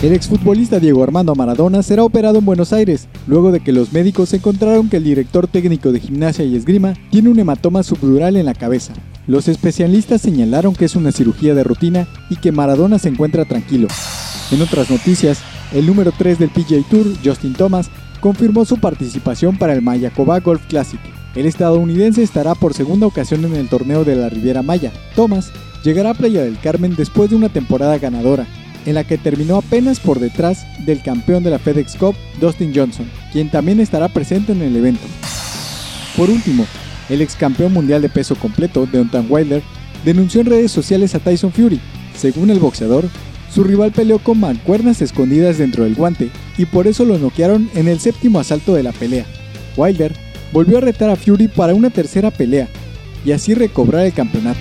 El exfutbolista Diego Armando Maradona será operado en Buenos Aires, luego de que los médicos encontraron que el director técnico de gimnasia y esgrima tiene un hematoma subdural en la cabeza. Los especialistas señalaron que es una cirugía de rutina y que Maradona se encuentra tranquilo. En otras noticias, el número 3 del PGA Tour, Justin Thomas, confirmó su participación para el Mayakoba Golf Classic. El estadounidense estará por segunda ocasión en el torneo de la Riviera Maya. Thomas llegará a Playa del Carmen después de una temporada ganadora, en la que terminó apenas por detrás del campeón de la FedEx Cup, Dustin Johnson, quien también estará presente en el evento. Por último, el ex campeón mundial de peso completo, Deontay Wilder, denunció en redes sociales a Tyson Fury. Según el boxeador, su rival peleó con mancuernas escondidas dentro del guante y por eso lo noquearon en el séptimo asalto de la pelea. Wilder volvió a retar a Fury para una tercera pelea y así recobrar el campeonato.